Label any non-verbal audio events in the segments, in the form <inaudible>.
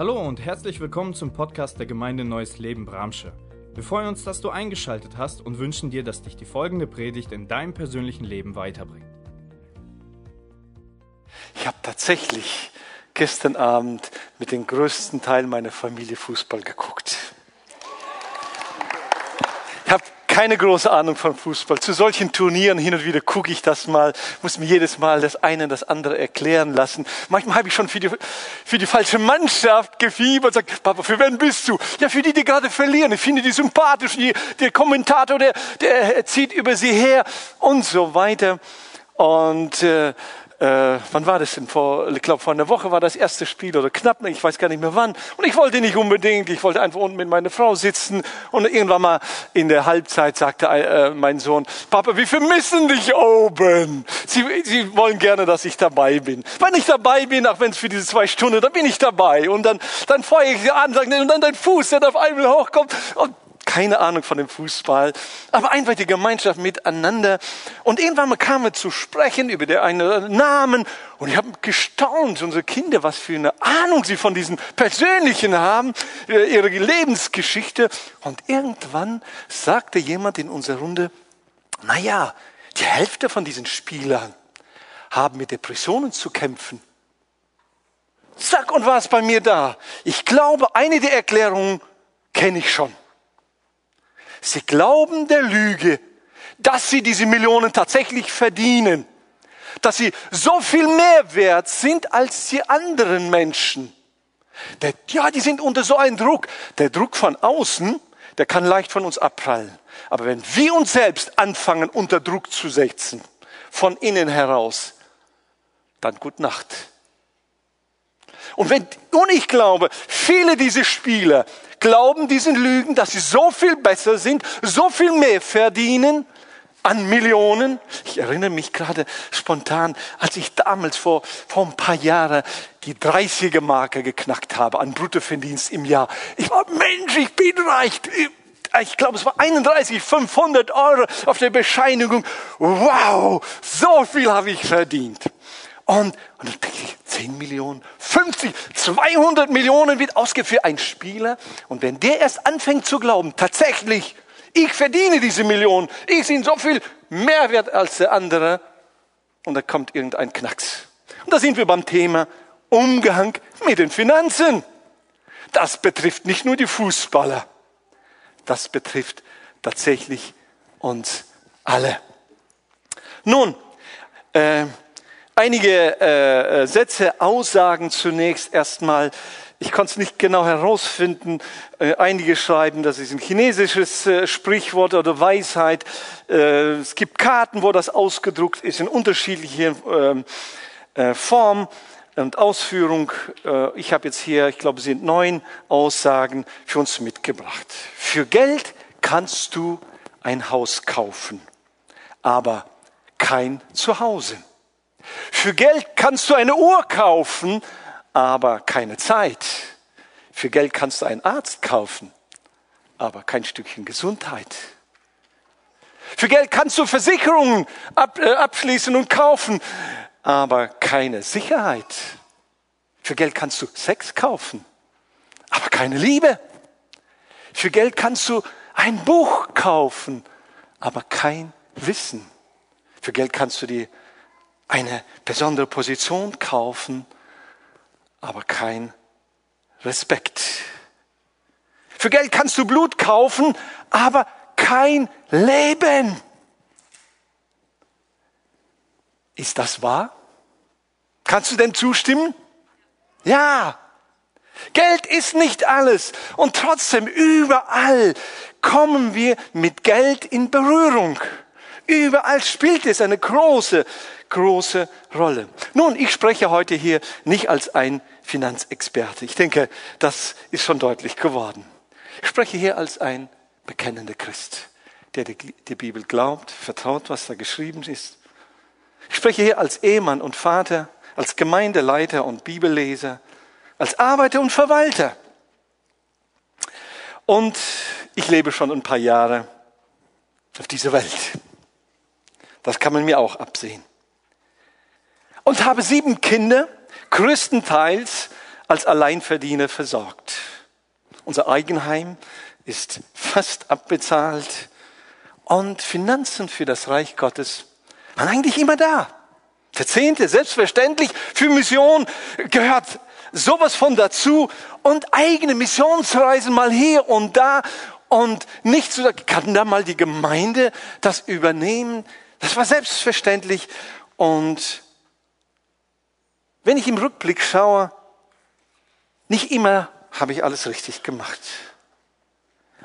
Hallo und herzlich willkommen zum Podcast der Gemeinde Neues Leben Bramsche. Wir freuen uns, dass du eingeschaltet hast und wünschen dir, dass dich die folgende Predigt in deinem persönlichen Leben weiterbringt. Ich habe tatsächlich gestern Abend mit dem größten Teil meiner Familie Fußball geguckt. Ich habe keine große Ahnung von Fußball. Zu solchen Turnieren hin und wieder gucke ich das mal, muss mir jedes Mal das eine das andere erklären lassen. Manchmal habe ich schon für die, für die falsche Mannschaft gefiebert und sage, Papa, für wen bist du? Ja, für die, die gerade verlieren. Ich finde die sympathisch. Die, der Kommentator, der, der zieht über sie her und so weiter. Und äh, äh, wann war das denn? Vor, ich glaube, vor einer Woche war das erste Spiel oder knapp, ich weiß gar nicht mehr wann. Und ich wollte nicht unbedingt, ich wollte einfach unten mit meiner Frau sitzen. Und irgendwann mal in der Halbzeit sagte äh, mein Sohn, Papa, wir vermissen dich oben. Sie, Sie wollen gerne, dass ich dabei bin. Wenn ich dabei bin, auch wenn es für diese zwei Stunden, dann bin ich dabei. Und dann, dann feuere ich sie an, sagen, und dann dein Fuß, der auf einmal hochkommt. Und keine Ahnung von dem Fußball, aber einfach die Gemeinschaft miteinander. Und irgendwann kam wir zu sprechen über den einen Namen und ich habe gestaunt, unsere Kinder, was für eine Ahnung sie von diesen Persönlichen haben, äh, ihre Lebensgeschichte. Und irgendwann sagte jemand in unserer Runde, na ja, die Hälfte von diesen Spielern haben mit Depressionen zu kämpfen. Zack, und war es bei mir da. Ich glaube, eine der Erklärungen kenne ich schon. Sie glauben der Lüge, dass sie diese Millionen tatsächlich verdienen, dass sie so viel mehr wert sind als die anderen Menschen. Der, ja, die sind unter so einem Druck. Der Druck von außen, der kann leicht von uns abprallen. Aber wenn wir uns selbst anfangen, unter Druck zu setzen, von innen heraus, dann gut Nacht. Und wenn, und ich glaube, viele dieser Spieler, glauben diesen Lügen, dass sie so viel besser sind, so viel mehr verdienen an Millionen. Ich erinnere mich gerade spontan, als ich damals vor, vor ein paar Jahren die 30er Marke geknackt habe an Bruttoverdienst im Jahr. Ich war, Mensch, ich bin reich. Ich glaube, es war 31, 500 Euro auf der Bescheinigung. Wow, so viel habe ich verdient. Und, und dann denke ich, 10 Millionen, 50, 200 Millionen wird ausgegeben für einen Spieler. Und wenn der erst anfängt zu glauben, tatsächlich, ich verdiene diese Millionen, ich bin so viel mehr wert als der andere, und da kommt irgendein Knacks. Und da sind wir beim Thema Umgang mit den Finanzen. Das betrifft nicht nur die Fußballer, das betrifft tatsächlich uns alle. Nun, äh, einige äh, äh, Sätze, Aussagen zunächst erstmal. Ich konnte es nicht genau herausfinden. Äh, einige schreiben, das ist ein chinesisches äh, Sprichwort oder Weisheit. Äh, es gibt Karten, wo das ausgedruckt ist in unterschiedlichen ähm, äh, Form und Ausführung. Ich habe jetzt hier, ich glaube, es sind neun Aussagen für uns mitgebracht. Für Geld kannst du ein Haus kaufen, aber kein Zuhause. Für Geld kannst du eine Uhr kaufen, aber keine Zeit. Für Geld kannst du einen Arzt kaufen, aber kein Stückchen Gesundheit. Für Geld kannst du Versicherungen ab, äh, abschließen und kaufen, aber keine Sicherheit. Für Geld kannst du Sex kaufen, aber keine Liebe. Für Geld kannst du ein Buch kaufen, aber kein Wissen. Für Geld kannst du dir eine besondere Position kaufen, aber kein Respekt. Für Geld kannst du Blut kaufen, aber kein Leben. Ist das wahr? Kannst du denn zustimmen? Ja. Geld ist nicht alles. Und trotzdem, überall kommen wir mit Geld in Berührung. Überall spielt es eine große, große Rolle. Nun, ich spreche heute hier nicht als ein Finanzexperte. Ich denke, das ist schon deutlich geworden. Ich spreche hier als ein bekennender Christ, der die Bibel glaubt, vertraut, was da geschrieben ist. Ich spreche hier als Ehemann und Vater, als Gemeindeleiter und Bibelleser, als Arbeiter und Verwalter. Und ich lebe schon ein paar Jahre auf dieser Welt. Das kann man mir auch absehen. Und habe sieben Kinder, größtenteils als Alleinverdiener versorgt. Unser Eigenheim ist fast abbezahlt und Finanzen für das Reich Gottes waren eigentlich immer da. Der Zehnte, selbstverständlich, für Mission gehört sowas von dazu und eigene Missionsreisen mal hier und da und nicht so, kann da mal die Gemeinde das übernehmen? Das war selbstverständlich und wenn ich im Rückblick schaue, nicht immer habe ich alles richtig gemacht,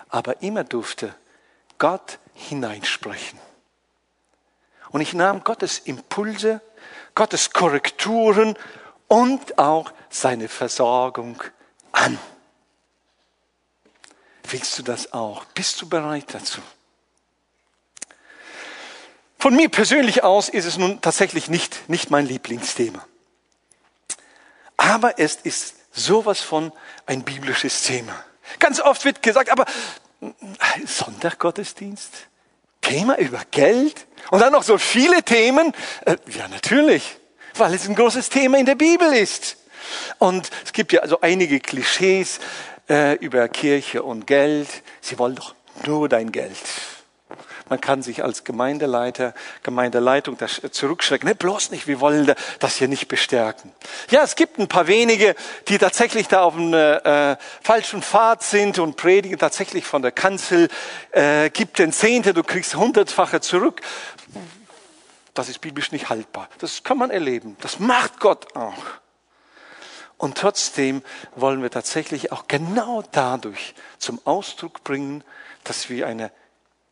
aber immer durfte Gott hineinsprechen. Und ich nahm Gottes Impulse, Gottes Korrekturen und auch seine Versorgung an. Willst du das auch? Bist du bereit dazu? Von mir persönlich aus ist es nun tatsächlich nicht, nicht mein Lieblingsthema. Aber es ist sowas von ein biblisches Thema. Ganz oft wird gesagt, aber Sonntaggottesdienst? Thema über Geld? Und dann noch so viele Themen? Äh, ja, natürlich, weil es ein großes Thema in der Bibel ist. Und es gibt ja also einige Klischees äh, über Kirche und Geld. Sie wollen doch nur dein Geld. Man kann sich als Gemeindeleiter, Gemeindeleitung das zurückschrecken. Ne, bloß nicht, wir wollen das hier nicht bestärken. Ja, es gibt ein paar wenige, die tatsächlich da auf einem äh, falschen Pfad sind und predigen tatsächlich von der Kanzel. Äh, gib den Zehnte, du kriegst hundertfache zurück. Das ist biblisch nicht haltbar. Das kann man erleben. Das macht Gott auch. Und trotzdem wollen wir tatsächlich auch genau dadurch zum Ausdruck bringen, dass wir eine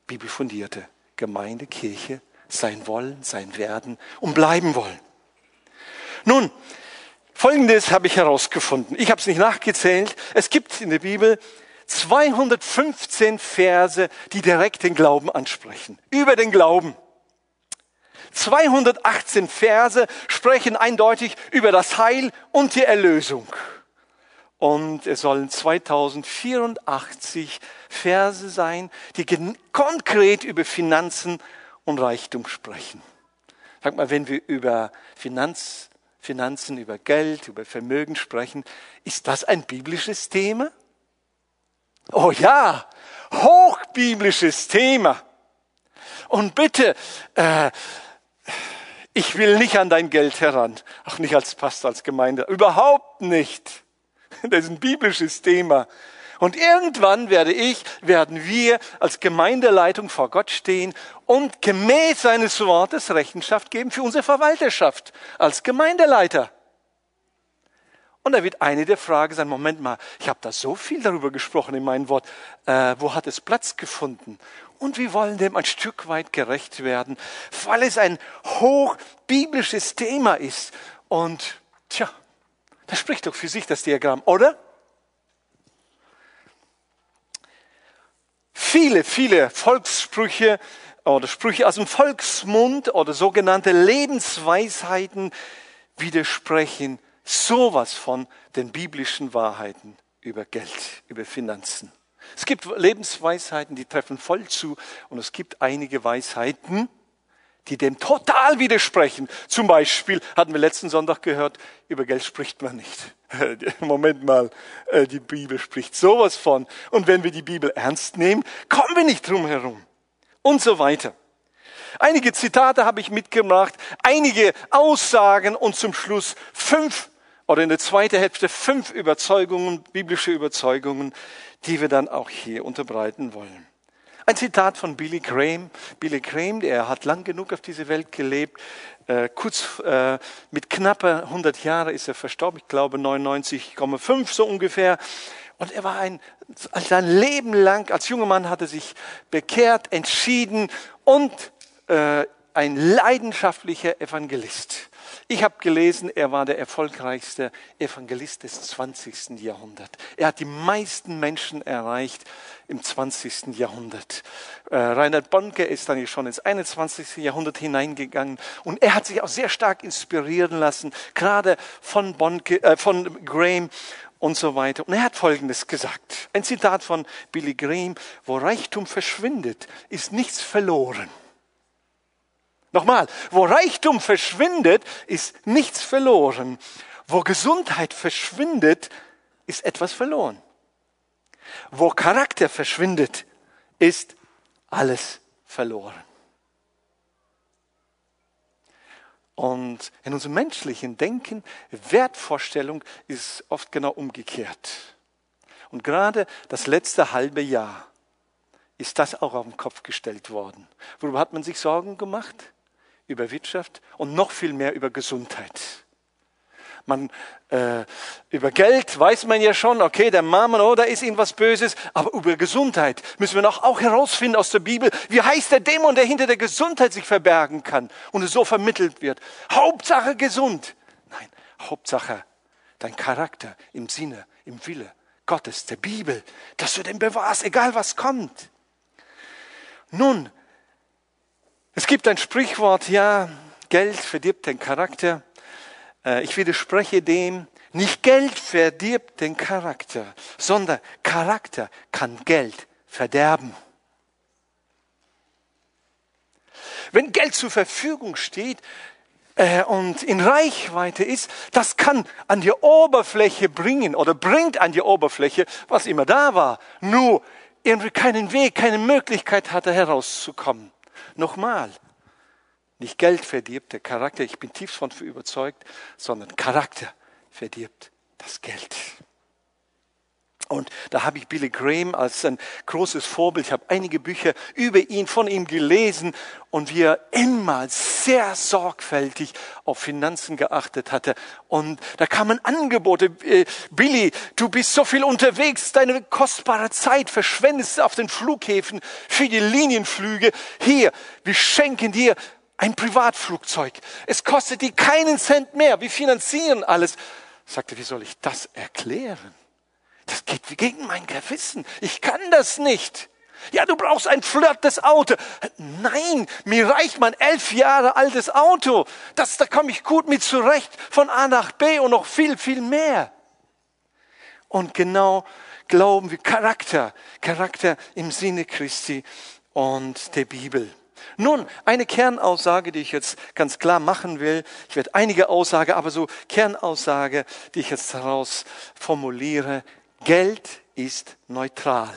bibelfundierte Gemeinde, Kirche sein wollen, sein werden und bleiben wollen. Nun, Folgendes habe ich herausgefunden. Ich habe es nicht nachgezählt. Es gibt in der Bibel 215 Verse, die direkt den Glauben ansprechen. Über den Glauben. 218 Verse sprechen eindeutig über das Heil und die Erlösung. Und es sollen 2084 Verse sein, die konkret über Finanzen und Reichtum sprechen. Sag mal, wenn wir über Finanz, Finanzen, über Geld, über Vermögen sprechen, ist das ein biblisches Thema? Oh ja, hochbiblisches Thema. Und bitte, äh, ich will nicht an dein Geld heran, auch nicht als Pastor, als Gemeinde, überhaupt nicht. <laughs> Das ist ein biblisches Thema. Und irgendwann werde ich, werden wir als Gemeindeleitung vor Gott stehen und gemäß seines Wortes Rechenschaft geben für unsere Verwalterschaft als Gemeindeleiter. Und da wird eine der Fragen sein, Moment mal, ich habe da so viel darüber gesprochen in meinem Wort, äh, wo hat es Platz gefunden? Und wir wollen dem ein Stück weit gerecht werden, weil es ein hochbiblisches Thema ist. Und tja, das spricht doch für sich, das Diagramm, oder? Viele, viele Volkssprüche oder Sprüche aus dem Volksmund oder sogenannte Lebensweisheiten widersprechen sowas von den biblischen Wahrheiten über Geld, über Finanzen. Es gibt Lebensweisheiten, die treffen voll zu und es gibt einige Weisheiten, die dem total widersprechen. Zum Beispiel hatten wir letzten Sonntag gehört, über Geld spricht man nicht. <laughs> Moment mal, äh, die Bibel spricht sowas von. Und wenn wir die Bibel ernst nehmen, kommen wir nicht drum herum. Und so weiter. Einige Zitate habe ich mitgebracht, einige Aussagen und zum Schluss fünf oder in der zweiten Hälfte fünf Überzeugungen, biblische Überzeugungen, die wir dann auch hier unterbreiten wollen. Ein Zitat von Billy Graham. Billy Graham, der hat lang genug auf dieser Welt gelebt. Äh, kurz äh, mit knapper 100 Jahren ist er verstorben. Ich glaube 99,5 so ungefähr. Und er war ein, sein Leben lang, als junger Mann hat er sich bekehrt, entschieden und äh, ein leidenschaftlicher Evangelist. Ich habe gelesen, er war der erfolgreichste Evangelist des 20. Jahrhunderts. Er hat die meisten Menschen erreicht im 20. Jahrhundert. Äh, Reinhard Bonke ist dann schon ins 21. Jahrhundert hineingegangen und er hat sich auch sehr stark inspirieren lassen, gerade von, Bonke, äh, von Graham und so weiter. Und er hat Folgendes gesagt. Ein Zitat von Billy Graham. Wo Reichtum verschwindet, ist nichts verloren. Nochmal, wo Reichtum verschwindet, ist nichts verloren. Wo Gesundheit verschwindet, ist etwas verloren. Wo Charakter verschwindet, ist alles verloren. Und in unserem menschlichen Denken, Wertvorstellung ist oft genau umgekehrt. Und gerade das letzte halbe Jahr ist das auch auf den Kopf gestellt worden. Worüber hat man sich Sorgen gemacht? Über Wirtschaft und noch viel mehr über Gesundheit. Man, äh, über Geld weiß man ja schon, okay, der Mammon, oh, da ist irgendwas Böses, aber über Gesundheit müssen wir noch auch herausfinden aus der Bibel, wie heißt der Dämon, der hinter der Gesundheit sich verbergen kann und es so vermittelt wird. Hauptsache gesund. Nein, Hauptsache dein Charakter im Sinne, im Wille Gottes, der Bibel, dass du den bewahrst, egal was kommt. Nun, es gibt ein Sprichwort, ja, Geld verdirbt den Charakter. Äh, ich widerspreche dem, nicht Geld verdirbt den Charakter, sondern Charakter kann Geld verderben. Wenn Geld zur Verfügung steht äh, und in Reichweite ist, das kann an die Oberfläche bringen oder bringt an die Oberfläche, was immer da war. Nur irgendwie keinen Weg, keine Möglichkeit hatte herauszukommen. Nochmal, nicht Geld verdirbt der Charakter, ich bin tief von überzeugt, sondern Charakter verdirbt das Geld. Und da habe ich Billy Graham als ein großes Vorbild. Ich habe einige Bücher über ihn, von ihm gelesen und wie er immer sehr sorgfältig auf Finanzen geachtet hatte. Und da kamen Angebote. Äh, Billy, du bist so viel unterwegs, deine kostbare Zeit verschwendest auf den Flughäfen für die Linienflüge. Hier, wir schenken dir ein Privatflugzeug. Es kostet dir keinen Cent mehr. Wir finanzieren alles. Sagte, wie soll ich das erklären? Das geht gegen mein Gewissen. Ich kann das nicht. Ja, du brauchst ein flirtes Auto. Nein, mir reicht mein elf Jahre altes Auto. Das, da komme ich gut mit zurecht von A nach B und noch viel, viel mehr. Und genau glauben wir Charakter, Charakter im Sinne Christi und der Bibel. Nun, eine Kernaussage, die ich jetzt ganz klar machen will. Ich werde einige Aussagen, aber so Kernaussage, die ich jetzt daraus formuliere. Geld ist neutral.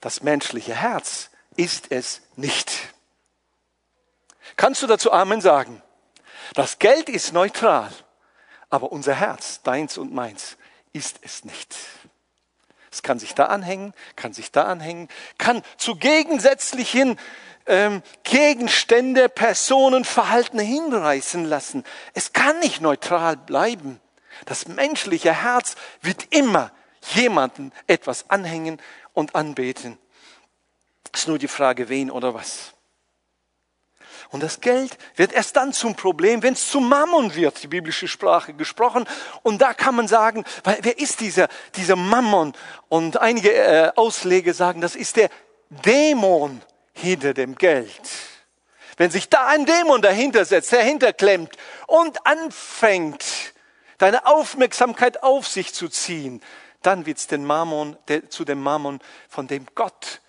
Das menschliche Herz ist es nicht. Kannst du dazu Amen sagen? Das Geld ist neutral, aber unser Herz, deins und meins, ist es nicht. Es kann sich da anhängen, kann sich da anhängen, kann zu gegensätzlichen ähm, Gegenstände, Personen, Verhalten hinreißen lassen. Es kann nicht neutral bleiben. Das menschliche Herz wird immer jemanden etwas anhängen und anbeten. Ist nur die Frage, wen oder was. Und das Geld wird erst dann zum Problem, wenn es zum Mammon wird, die biblische Sprache gesprochen. Und da kann man sagen, wer ist dieser, dieser Mammon? Und einige äh, Ausleger sagen, das ist der Dämon hinter dem Geld. Wenn sich da ein Dämon dahinter setzt, dahinter klemmt und anfängt, deine Aufmerksamkeit auf sich zu ziehen, dann wird es den Mammon, der, zu dem Mammon, von dem Gott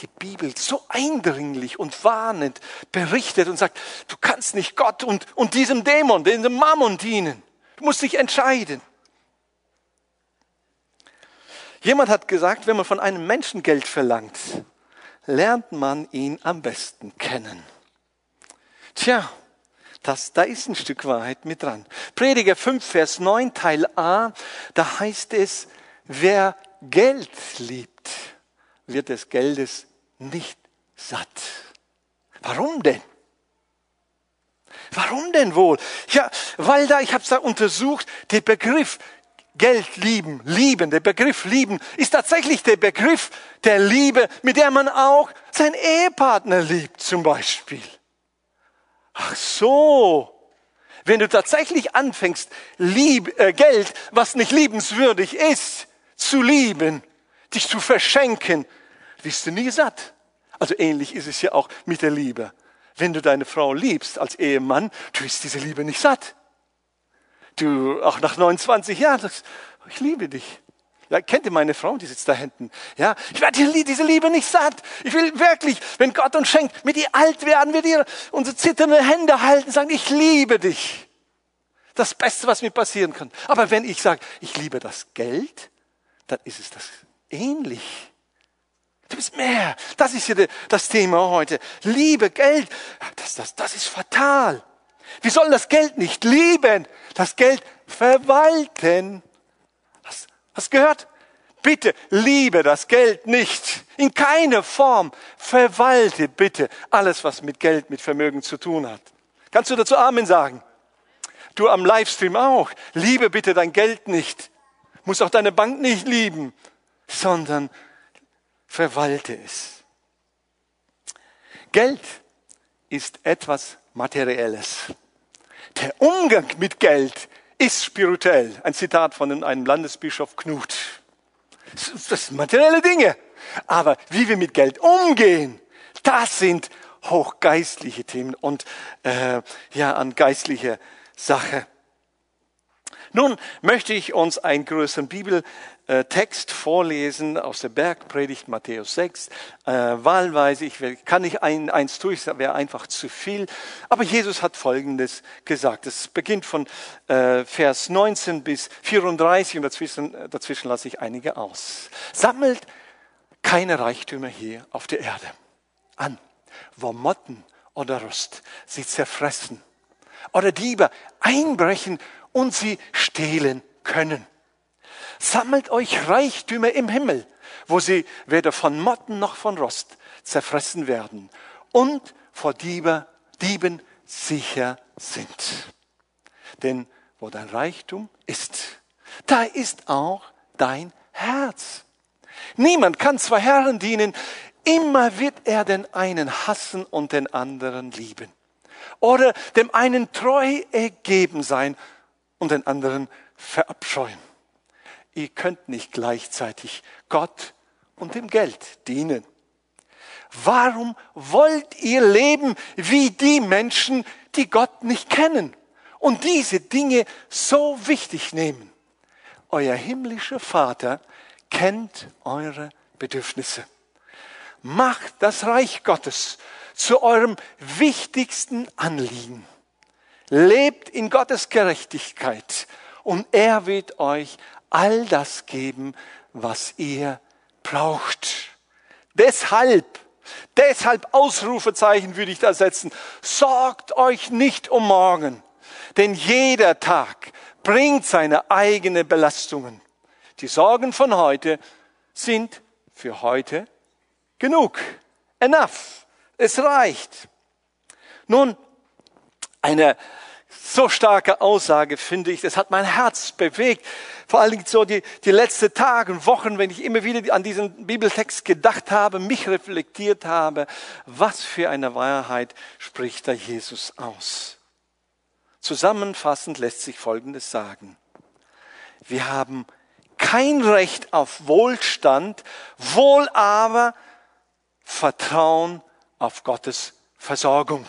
die Bibel so eindringlich und warnend berichtet und sagt, du kannst nicht Gott und, und diesem Dämon, diesem Mammon dienen. Du musst dich entscheiden. Jemand hat gesagt, wenn man von einem Menschen Geld verlangt, lernt man ihn am besten kennen. Tja, das, da ist ein Stück Wahrheit mit dran. Prediger 5, Vers 9, Teil A, da heißt es, wer Geld liebt, wird des Geldes nicht satt. Warum denn? Warum denn wohl? Ja, weil da, ich habe es da untersucht, der Begriff Geld lieben, lieben, der Begriff lieben ist tatsächlich der Begriff der Liebe, mit der man auch seinen Ehepartner liebt zum Beispiel. Ach so. Wenn du tatsächlich anfängst, lieb, äh, Geld, was nicht liebenswürdig ist, zu lieben, dich zu verschenken, wirst du nie satt. Also ähnlich ist es ja auch mit der Liebe. Wenn du deine Frau liebst als Ehemann, du wirst diese Liebe nicht satt. Du, auch nach 29 Jahren, sagst, ich liebe dich. Ja, kennt ihr meine Frau, die sitzt da hinten? Ja, ich werde diese Liebe nicht satt. Ich will wirklich, wenn Gott uns schenkt, mit ihr alt werden, wir dir unsere zitternden Hände halten, sagen, ich liebe dich. das Beste, was mir passieren kann. Aber wenn ich sage, ich liebe das Geld, dann ist es das ähnlich. Du bist mehr. Das ist ja das Thema heute. Liebe, Geld, das, das, das ist fatal. Wir sollen das Geld nicht lieben, das Geld verwalten. Hast, hast gehört? Bitte liebe das Geld nicht. In keiner Form. Verwalte bitte alles, was mit Geld, mit Vermögen zu tun hat. Kannst du dazu Amen sagen? Du am Livestream auch. Liebe bitte dein Geld nicht. Muss auch deine Bank nicht lieben, sondern verwalte es. Geld ist etwas Materielles. Der Umgang mit Geld ist spirituell. Ein Zitat von einem Landesbischof Knut. Das sind materielle Dinge. Aber wie wir mit Geld umgehen, das sind hochgeistliche Themen und äh, ja an geistliche Sache. Nun möchte ich uns einen größeren Bibeltext vorlesen aus der Bergpredigt Matthäus 6. Äh, wahlweise, ich will, kann nicht ein, eins durch, das wäre einfach zu viel. Aber Jesus hat Folgendes gesagt. Es beginnt von äh, Vers 19 bis 34 und dazwischen, dazwischen lasse ich einige aus. Sammelt keine Reichtümer hier auf der Erde an, wo Motten oder Rust sie zerfressen oder Diebe einbrechen und sie stehlen können. Sammelt euch Reichtümer im Himmel, wo sie weder von Motten noch von Rost zerfressen werden und vor Diebe, Dieben sicher sind. Denn wo dein Reichtum ist, da ist auch dein Herz. Niemand kann zwei Herren dienen. Immer wird er den einen hassen und den anderen lieben. Oder dem einen treu ergeben sein und den anderen verabscheuen. Ihr könnt nicht gleichzeitig Gott und dem Geld dienen. Warum wollt ihr leben wie die Menschen, die Gott nicht kennen und diese Dinge so wichtig nehmen? Euer himmlischer Vater kennt eure Bedürfnisse. Macht das Reich Gottes zu eurem wichtigsten Anliegen. Lebt in Gottes Gerechtigkeit und er wird euch all das geben, was ihr braucht. Deshalb, deshalb Ausrufezeichen würde ich da setzen. Sorgt euch nicht um morgen, denn jeder Tag bringt seine eigenen Belastungen. Die Sorgen von heute sind für heute genug. Enough. Es reicht. Nun, eine so starke Aussage finde ich, das hat mein Herz bewegt. Vor allen Dingen so die, die letzten Tage und Wochen, wenn ich immer wieder an diesen Bibeltext gedacht habe, mich reflektiert habe, was für eine Wahrheit spricht da Jesus aus. Zusammenfassend lässt sich Folgendes sagen. Wir haben kein Recht auf Wohlstand, wohl aber Vertrauen auf Gottes Versorgung.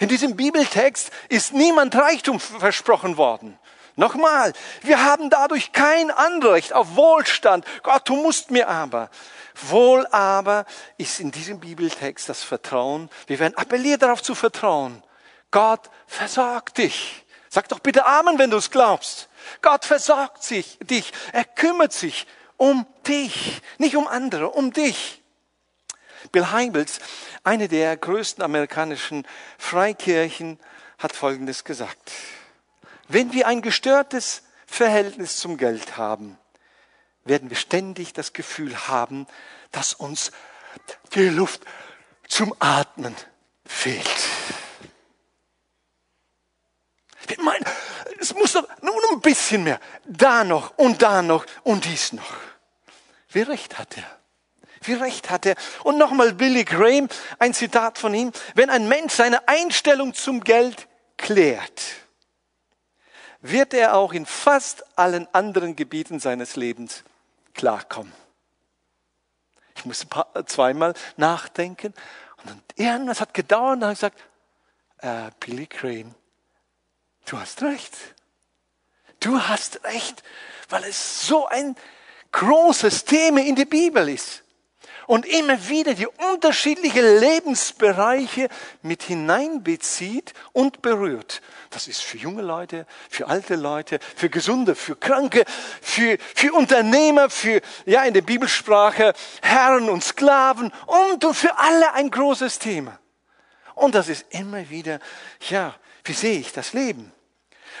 In diesem Bibeltext ist niemand Reichtum versprochen worden. Nochmal, wir haben dadurch kein Anrecht auf Wohlstand. Gott, du musst mir aber. Wohl aber ist in diesem Bibeltext das Vertrauen. Wir werden appelliert darauf zu vertrauen. Gott versorgt dich. Sag doch bitte Amen, wenn du es glaubst. Gott versorgt sich, dich. Er kümmert sich um dich. Nicht um andere, um dich. Bill Heibels, eine der größten amerikanischen Freikirchen, hat Folgendes gesagt. Wenn wir ein gestörtes Verhältnis zum Geld haben, werden wir ständig das Gefühl haben, dass uns die Luft zum Atmen fehlt. Ich meine, es muss doch nur ein bisschen mehr. Da noch und da noch und dies noch. Wie recht hat er? Wie recht hat er? Und nochmal Billy Graham, ein Zitat von ihm. Wenn ein Mensch seine Einstellung zum Geld klärt, wird er auch in fast allen anderen Gebieten seines Lebens klarkommen. Ich musste zweimal nachdenken und dann irgendwas hat gedauert und dann gesagt, äh, Billy Graham, du hast recht. Du hast recht, weil es so ein großes Thema in der Bibel ist. Und immer wieder die unterschiedlichen Lebensbereiche mit hineinbezieht und berührt. Das ist für junge Leute, für alte Leute, für Gesunde, für Kranke, für, für Unternehmer, für, ja, in der Bibelsprache Herren und Sklaven und, und für alle ein großes Thema. Und das ist immer wieder, ja, wie sehe ich das Leben?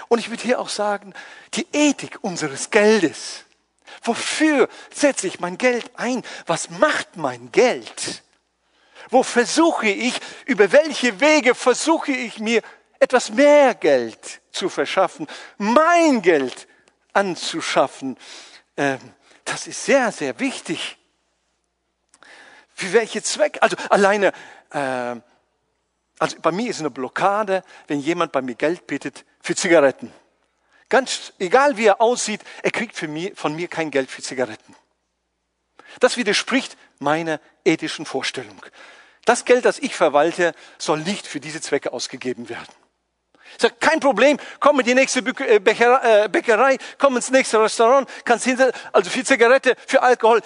Und ich würde hier auch sagen, die Ethik unseres Geldes. Wofür setze ich mein Geld ein? Was macht mein Geld? Wo versuche ich, über welche Wege versuche ich mir etwas mehr Geld zu verschaffen, mein Geld anzuschaffen? Ähm, das ist sehr, sehr wichtig. Für welche Zwecke? Also alleine, äh, also bei mir ist eine Blockade, wenn jemand bei mir Geld bittet für Zigaretten. Ganz egal wie er aussieht, er kriegt mich, von mir kein Geld für Zigaretten. Das widerspricht meiner ethischen Vorstellung. Das Geld, das ich verwalte, soll nicht für diese Zwecke ausgegeben werden. Ich sage, kein Problem, komm in die nächste äh, äh, Bäckerei, komm ins nächste Restaurant, kannst hinter, also für Zigarette, für Alkohol,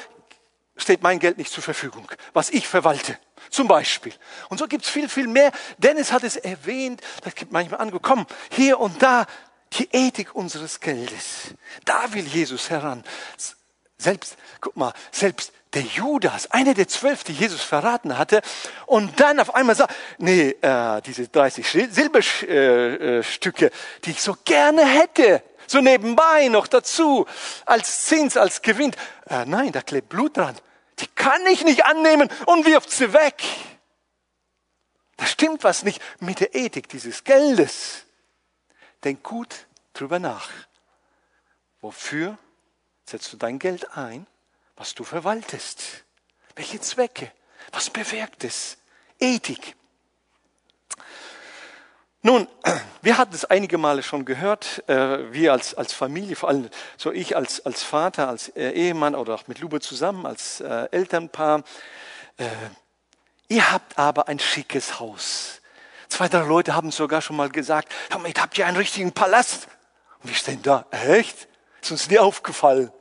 steht mein Geld nicht zur Verfügung, was ich verwalte. Zum Beispiel. Und so gibt es viel, viel mehr. Dennis hat es erwähnt, das gibt manchmal angekommen, hier und da die Ethik unseres Geldes. Da will Jesus heran. Selbst, guck mal, selbst der Judas, einer der zwölf, die Jesus verraten hatte, und dann auf einmal sagt, nee, äh, diese 30 Silberstücke, die ich so gerne hätte, so nebenbei noch dazu, als Zins, als Gewinn. Äh, nein, da klebt Blut dran. Die kann ich nicht annehmen und wirft sie weg. Da stimmt was nicht mit der Ethik dieses Geldes. Denk gut drüber nach. Wofür setzt du dein Geld ein, was du verwaltest? Welche Zwecke? Was bewirkt es? Ethik. Nun, <clears throat> wir hatten es einige Male schon gehört, äh, wir als, als Familie, vor allem so ich als, als Vater, als äh, Ehemann oder auch mit Lube zusammen, als äh, Elternpaar. Ihr habt aber ein schickes Haus. Zwei, drei Leute haben sogar schon mal gesagt, damit habt ihr einen richtigen Palast. Und wir stehen da, echt? Ist uns nie aufgefallen.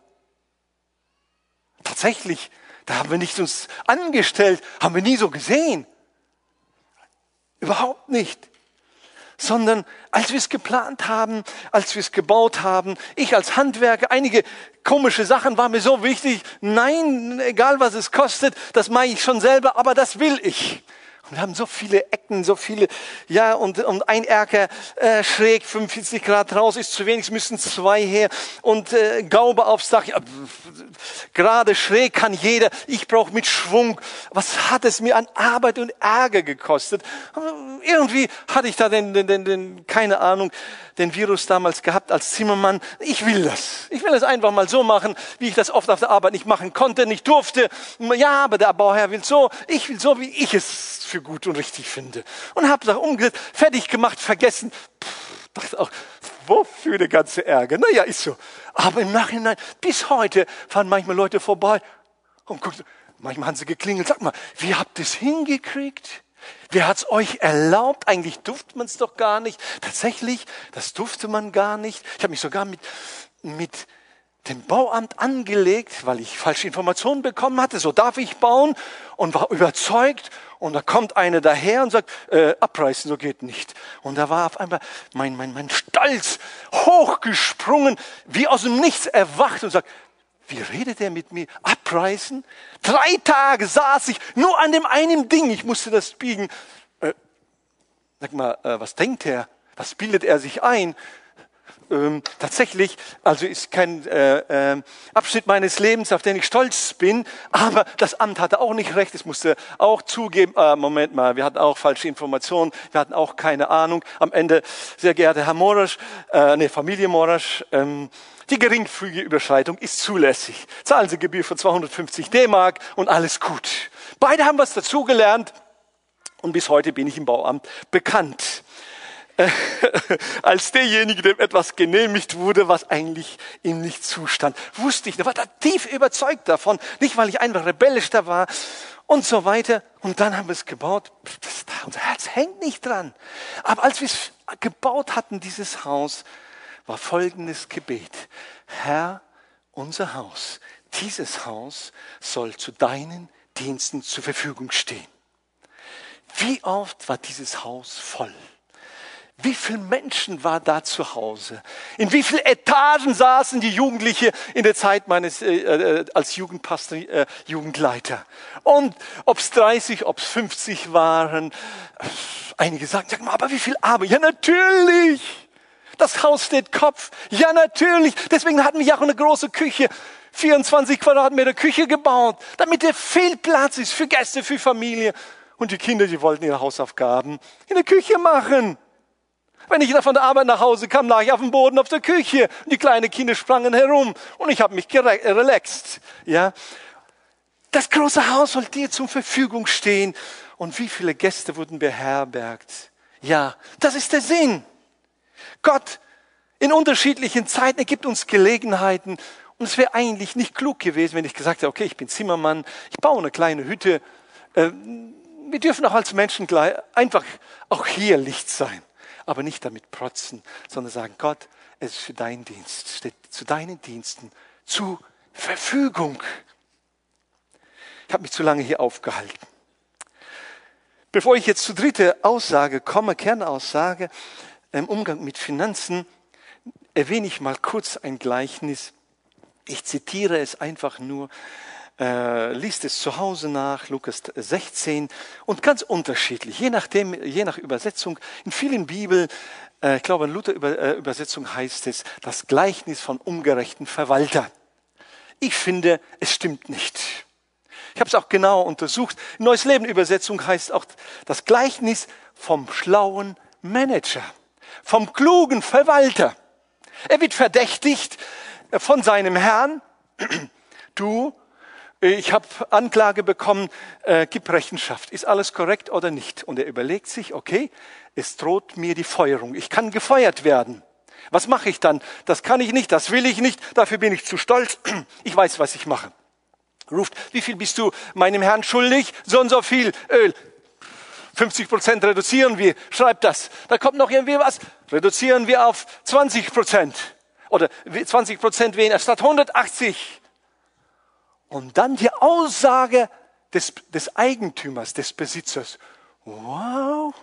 Tatsächlich, da haben wir nicht uns angestellt, haben wir nie so gesehen. Überhaupt nicht. Sondern als wir es geplant haben, als wir es gebaut haben, ich als Handwerker, einige komische Sachen waren mir so wichtig. Nein, egal was es kostet, das mache ich schon selber, aber das will ich. Und wir haben so viele Ecken, so viele, ja, und, und ein Erker äh, schräg 45 Grad raus ist zu wenig, es müssen zwei her. Und äh, Gaube aufs Dach, ja, gerade schräg kann jeder. Ich brauche mit Schwung. Was hat es mir an Arbeit und Ärger gekostet? Irgendwie hatte ich da den, den, den, den keine Ahnung, den Virus damals gehabt als Zimmermann. Ich will das. Ich will das einfach mal so machen, wie ich das oft auf der Arbeit nicht machen konnte, nicht durfte. Ja, aber der Bauherr will so. Ich will so, wie ich es für gut und richtig finde. Und habe das umgesetzt, fertig gemacht, vergessen. Pff, dachte auch, wofür der ganze Ärger? Naja, ist so. Aber im Nachhinein, bis heute fahren manchmal Leute vorbei und gucken, manchmal haben sie geklingelt. Sag mal, wie habt ihr es hingekriegt? Wer hat's euch erlaubt? Eigentlich durfte man es doch gar nicht. Tatsächlich, das durfte man gar nicht. Ich habe mich sogar mit, mit dem Bauamt angelegt, weil ich falsche Informationen bekommen hatte. So darf ich bauen und war überzeugt. Und da kommt eine daher und sagt, äh, abreißen, so geht nicht. Und da war auf einmal mein, mein, mein Stolz hochgesprungen, wie aus dem Nichts erwacht und sagt, wie redet er mit mir? Abreißen? Drei Tage saß ich nur an dem einen Ding. Ich musste das biegen. Äh, sag mal, äh, was denkt er? Was bildet er sich ein? Ähm, tatsächlich, also ist kein äh, äh, Abschnitt meines Lebens, auf den ich stolz bin, aber das Amt hatte auch nicht recht. Es musste auch zugeben, äh, Moment mal, wir hatten auch falsche Informationen, wir hatten auch keine Ahnung. Am Ende, sehr geehrter Herr Morasch, äh, nee, Familie Morasch, ähm, die geringfügige Überschreitung ist zulässig. Zahlen Sie Gebühr von 250 D-Mark und alles gut. Beide haben was dazugelernt und bis heute bin ich im Bauamt bekannt. <laughs> als derjenige, dem etwas genehmigt wurde, was eigentlich ihm nicht zustand. Wusste ich, da war da tief überzeugt davon. Nicht, weil ich einfach rebellisch da war und so weiter. Und dann haben wir es gebaut. Unser Herz hängt nicht dran. Aber als wir es gebaut hatten, dieses Haus, war folgendes Gebet. Herr, unser Haus, dieses Haus soll zu deinen Diensten zur Verfügung stehen. Wie oft war dieses Haus voll? Wie viele Menschen war da zu Hause? In wie vielen Etagen saßen die Jugendliche in der Zeit meines äh, äh als Jugendpastor, äh, Jugendleiter? Und ob es 30, ob es 50 waren, einige sagen, sag mal, aber wie viel Arbeit? Ja, natürlich. Das Haus steht Kopf. Ja, natürlich. Deswegen hatten wir ja auch eine große Küche. 24 Quadratmeter Küche gebaut, damit der viel Platz ist für Gäste, für Familie. Und die Kinder, die wollten ihre Hausaufgaben in der Küche machen. Wenn ich von der Arbeit nach Hause kam, lag ich auf dem Boden auf der Küche. Und die kleinen Kinder sprangen herum. Und ich habe mich relaxt. Ja. Das große Haus soll dir zur Verfügung stehen. Und wie viele Gäste wurden beherbergt? Ja, das ist der Sinn. Gott in unterschiedlichen Zeiten gibt uns Gelegenheiten. Und es wäre eigentlich nicht klug gewesen, wenn ich gesagt hätte, okay, ich bin Zimmermann, ich baue eine kleine Hütte. Äh, wir dürfen auch als Menschen einfach auch hier Licht sein aber nicht damit protzen, sondern sagen, Gott, es ist für deinen Dienst, steht zu deinen Diensten zur Verfügung. Ich habe mich zu lange hier aufgehalten. Bevor ich jetzt zur dritten Aussage komme, Kernaussage im Umgang mit Finanzen, erwähne ich mal kurz ein Gleichnis. Ich zitiere es einfach nur äh, liest es zu Hause nach, Lukas 16 und ganz unterschiedlich, je nachdem, je nach Übersetzung. In vielen Bibeln, äh, ich glaube in Luther -Über äh, heißt es das Gleichnis von ungerechten Verwalter. Ich finde, es stimmt nicht. Ich habe es auch genau untersucht. Neues Leben Übersetzung heißt auch das Gleichnis vom schlauen Manager, vom klugen Verwalter. Er wird verdächtigt von seinem Herrn. Du ich habe Anklage bekommen, äh, gib Rechenschaft. Ist alles korrekt oder nicht? Und er überlegt sich, okay, es droht mir die Feuerung. Ich kann gefeuert werden. Was mache ich dann? Das kann ich nicht, das will ich nicht, dafür bin ich zu stolz. <clears throat> Ich weiß, was ich mache. Ruft, wie viel bist du meinem Herrn schuldig? So und so viel Öl. 50 Prozent reduzieren wir. Schreibt das. Da kommt noch irgendwie was. Reduzieren wir auf 20 Prozent. Oder 20 Prozent weniger statt 180. Und dann die Aussage des, des Eigentümers, des Besitzers. Wow,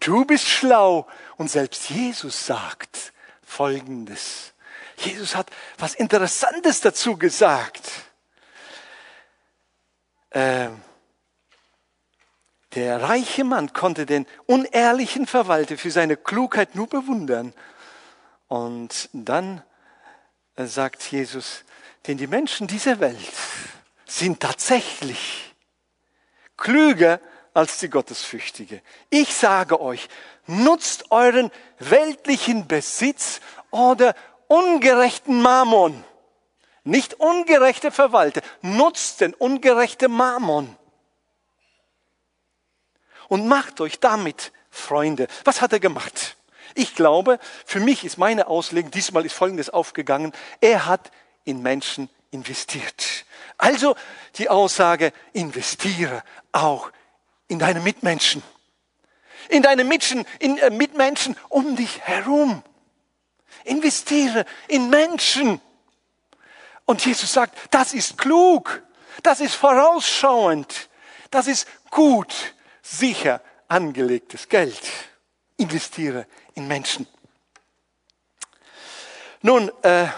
du bist schlau. Und selbst Jesus sagt Folgendes. Jesus hat was Interessantes dazu gesagt. Ähm, der reiche Mann konnte den unehrlichen Verwalter für seine Klugheit nur bewundern. Und dann äh, sagt Jesus, denn die Menschen dieser Welt sind tatsächlich klüger als die Gottesfürchtige. Ich sage euch, nutzt euren weltlichen Besitz oder ungerechten Mammon. Nicht ungerechte Verwalter, nutzt den ungerechten Mammon. Und macht euch damit Freunde. Was hat er gemacht? Ich glaube, für mich ist meine Auslegung, diesmal ist Folgendes aufgegangen. Er hat in Menschen investiert. Also die Aussage, investiere auch in deine Mitmenschen. In deine Mitmenschen, in, äh, Mitmenschen um dich herum. Investiere in Menschen. Und Jesus sagt, das ist klug, das ist vorausschauend, das ist gut, sicher angelegtes Geld. Investiere in Menschen. Nun, äh,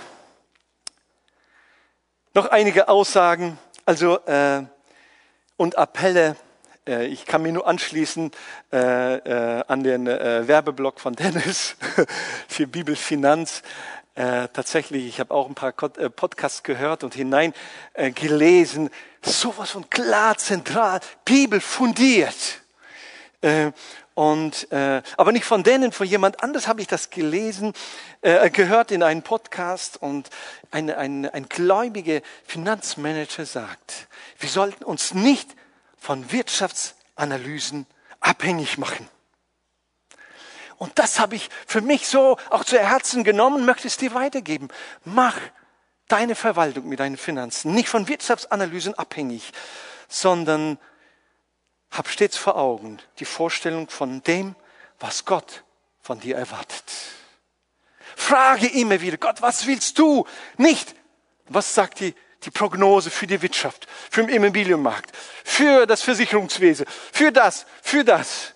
noch einige Aussagen also, äh, und Appelle. Äh, ich kann mir nur anschließen äh, äh, an den äh, Werbeblock von <laughs> Dennis für Bibelfinanz. Äh, tatsächlich, ich habe auch ein paar Podcasts gehört und hinein äh, gelesen. Sowas von klar, zentral, Bibel fundiert. Und, äh, aber nicht von denen, von jemand anders habe ich das gelesen, äh, gehört in einem Podcast und ein, ein, ein gläubiger Finanzmanager sagt, wir sollten uns nicht von Wirtschaftsanalysen abhängig machen. Und das habe ich für mich so auch zu Herzen genommen, möchte es dir weitergeben. Mach deine Verwaltung mit deinen Finanzen nicht von Wirtschaftsanalysen abhängig, sondern hab stets vor Augen die Vorstellung von dem, was Gott von dir erwartet. Frage immer wieder, Gott, was willst du? Nicht, was sagt die, die Prognose für die Wirtschaft, für den Immobilienmarkt, für das Versicherungswesen, für das, für das.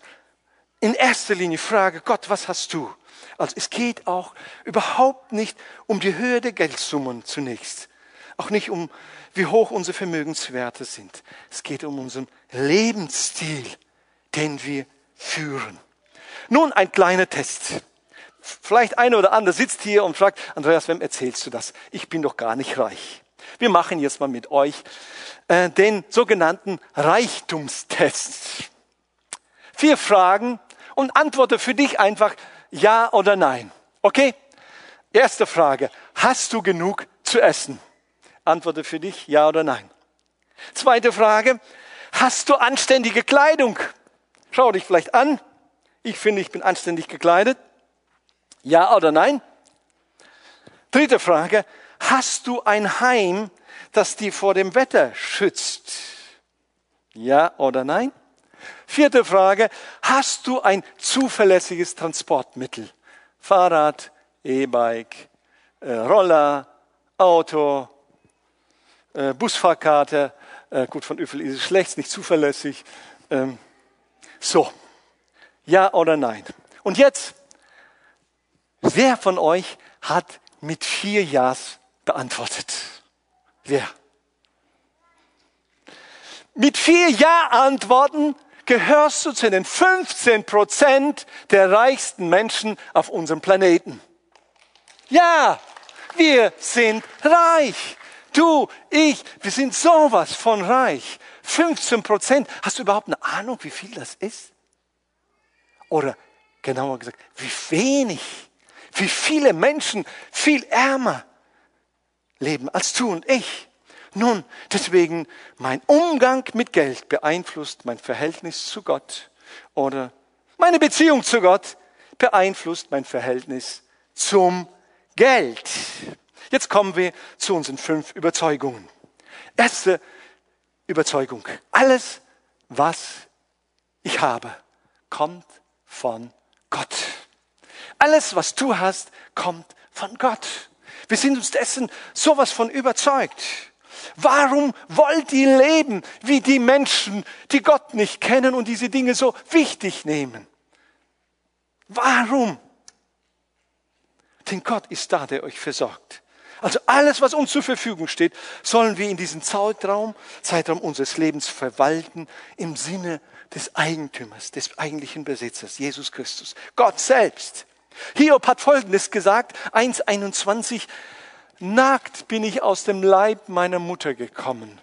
In erster Linie frage Gott, was hast du? Also es geht auch überhaupt nicht um die Höhe der Geldsummen zunächst. Auch nicht um, wie hoch unsere Vermögenswerte sind. Es geht um unseren Lebensstil, den wir führen. Nun ein kleiner Test. Vielleicht einer oder andere sitzt hier und fragt, Andreas, wem erzählst du das? Ich bin doch gar nicht reich. Wir machen jetzt mal mit euch äh, den sogenannten Reichtumstest. Vier Fragen und antworte für dich einfach ja oder nein. Okay? Erste Frage. Hast du genug zu essen? Antworte für dich ja oder nein. Zweite Frage. Hast du anständige Kleidung? Schau dich vielleicht an. Ich finde, ich bin anständig gekleidet. Ja oder nein? Dritte Frage. Hast du ein Heim, das dich vor dem Wetter schützt? Ja oder nein? Vierte Frage. Hast du ein zuverlässiges Transportmittel? Fahrrad, E-Bike, äh, Roller, Auto, äh, Busfahrkarte. Äh, gut, von Öffel ist es schlecht, nicht zuverlässig. Ähm, so. Ja oder nein? Und jetzt Wer von euch hat mit vier Ja's beantwortet? Wer? Mit vier Ja-Antworten gehörst du zu den 15 Prozent der reichsten Menschen auf unserem Planeten. Ja, wir sind reich. Du, ich, wir sind sowas von reich. 15 Prozent. Hast du überhaupt eine Ahnung, wie viel das ist? Oder genauer gesagt, wie wenig wie viele Menschen viel ärmer leben als du und ich. Nun, deswegen, mein Umgang mit Geld beeinflusst mein Verhältnis zu Gott oder meine Beziehung zu Gott beeinflusst mein Verhältnis zum Geld. Jetzt kommen wir zu unseren fünf Überzeugungen. Erste Überzeugung. Alles, was ich habe, kommt von Gott. Alles, was du hast, kommt von Gott. Wir sind uns dessen sowas von überzeugt. Warum wollt ihr leben wie die Menschen, die Gott nicht kennen und diese Dinge so wichtig nehmen? Warum? Denn Gott ist da, der euch versorgt. Also alles, was uns zur Verfügung steht, sollen wir in diesem Zeitraum, Zeitraum unseres Lebens verwalten im Sinne des Eigentümers, des eigentlichen Besitzers, Jesus Christus, Gott selbst. Hiob hat Folgendes gesagt, 1.21, nackt bin ich aus dem Leib meiner Mutter gekommen,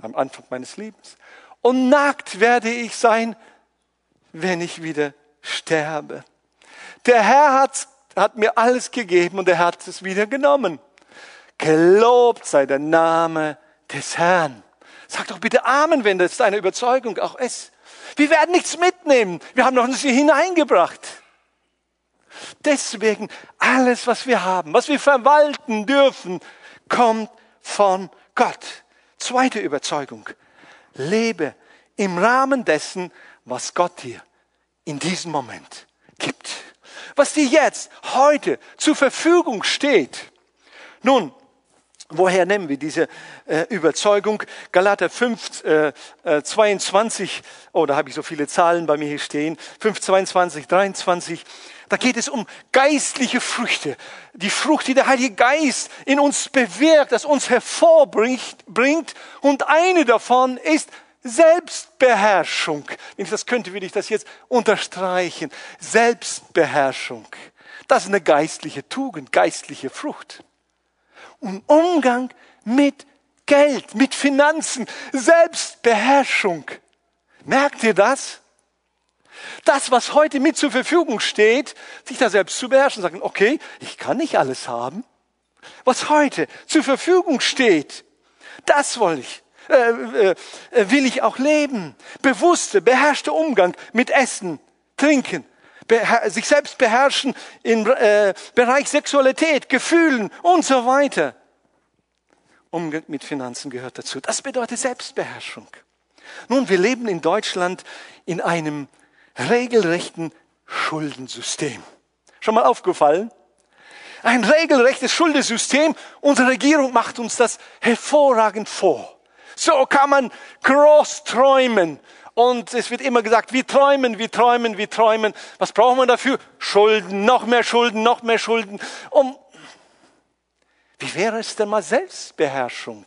am Anfang meines Lebens. Und nackt werde ich sein, wenn ich wieder sterbe. Der Herr hat, hat mir alles gegeben und er hat es wieder genommen. Gelobt sei der Name des Herrn. Sag doch bitte Amen, wenn das deine Überzeugung auch ist. Wir werden nichts mitnehmen. Wir haben noch nicht hineingebracht. Deswegen alles, was wir haben, was wir verwalten dürfen, kommt von Gott. Zweite Überzeugung. Lebe im Rahmen dessen, was Gott dir in diesem Moment gibt. Was dir jetzt, heute zur Verfügung steht. Nun, Woher nehmen wir diese äh, Überzeugung? Galater 5, äh, 22, äh, oh, da habe ich so viele Zahlen bei mir hier stehen. 5, 22, 23. Da geht es um geistliche Früchte. Die Frucht, die der Heilige Geist in uns bewirkt, das uns hervorbringt. Und eine davon ist Selbstbeherrschung. Wenn ich das könnte, würde ich das jetzt unterstreichen. Selbstbeherrschung. Das ist eine geistliche Tugend, geistliche Frucht. Und Umgang mit Geld, mit Finanzen, Selbstbeherrschung. Merkt ihr das? das, was heute mit zur Verfügung steht, sich da selbst zu beherrschen, sagen, okay, ich kann nicht alles haben. Was heute zur Verfügung steht, das will ich, äh, äh, will ich auch leben. Bewusste, beherrschte Umgang mit Essen, Trinken, sich selbst beherrschen im äh, Bereich Sexualität, Gefühlen und so weiter. Umgang mit Finanzen gehört dazu. Das bedeutet Selbstbeherrschung. Nun, wir leben in Deutschland in einem regelrechten Schuldensystem. Schon mal aufgefallen? Ein regelrechtes Schuldensystem. Unsere Regierung macht uns das hervorragend vor. So kann man groß träumen. Und es wird immer gesagt, wir träumen, wir träumen, wir träumen. Was braucht man dafür? Schulden, noch mehr Schulden, noch mehr Schulden. Um, wie wäre es denn mal Selbstbeherrschung?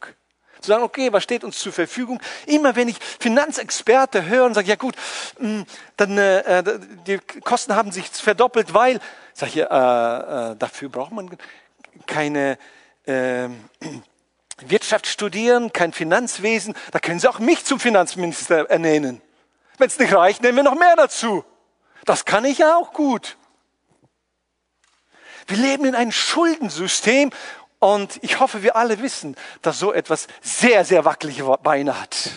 Zu sagen, okay, was steht uns zur Verfügung? Immer wenn ich Finanzexperte höre und sage, ja gut, mm, dann äh, äh, die Kosten haben sich verdoppelt, weil, sage ich, äh, äh, dafür braucht man keine äh, Wirtschaft studieren, kein Finanzwesen. Da können Sie auch mich zum Finanzminister ernennen. Wenn es nicht reicht, nehmen wir noch mehr dazu. Das kann ich ja auch gut. Wir leben in einem Schuldensystem und ich hoffe, wir alle wissen, dass so etwas sehr, sehr wackelige Beine hat.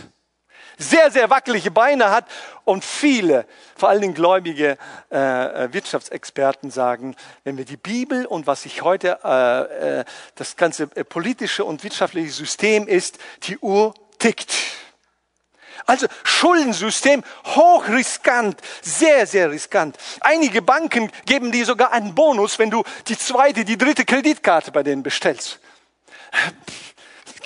Sehr, sehr wackelige Beine hat und viele, vor allen Dingen gläubige äh, äh, Wirtschaftsexperten sagen, wenn wir die Bibel und was sich heute äh, äh, das ganze äh, politische und wirtschaftliche System ist, die Uhr tickt. Also Schuldensystem hochriskant, sehr, sehr riskant. Einige Banken geben dir sogar einen Bonus, wenn du die zweite, die dritte Kreditkarte bei denen bestellst.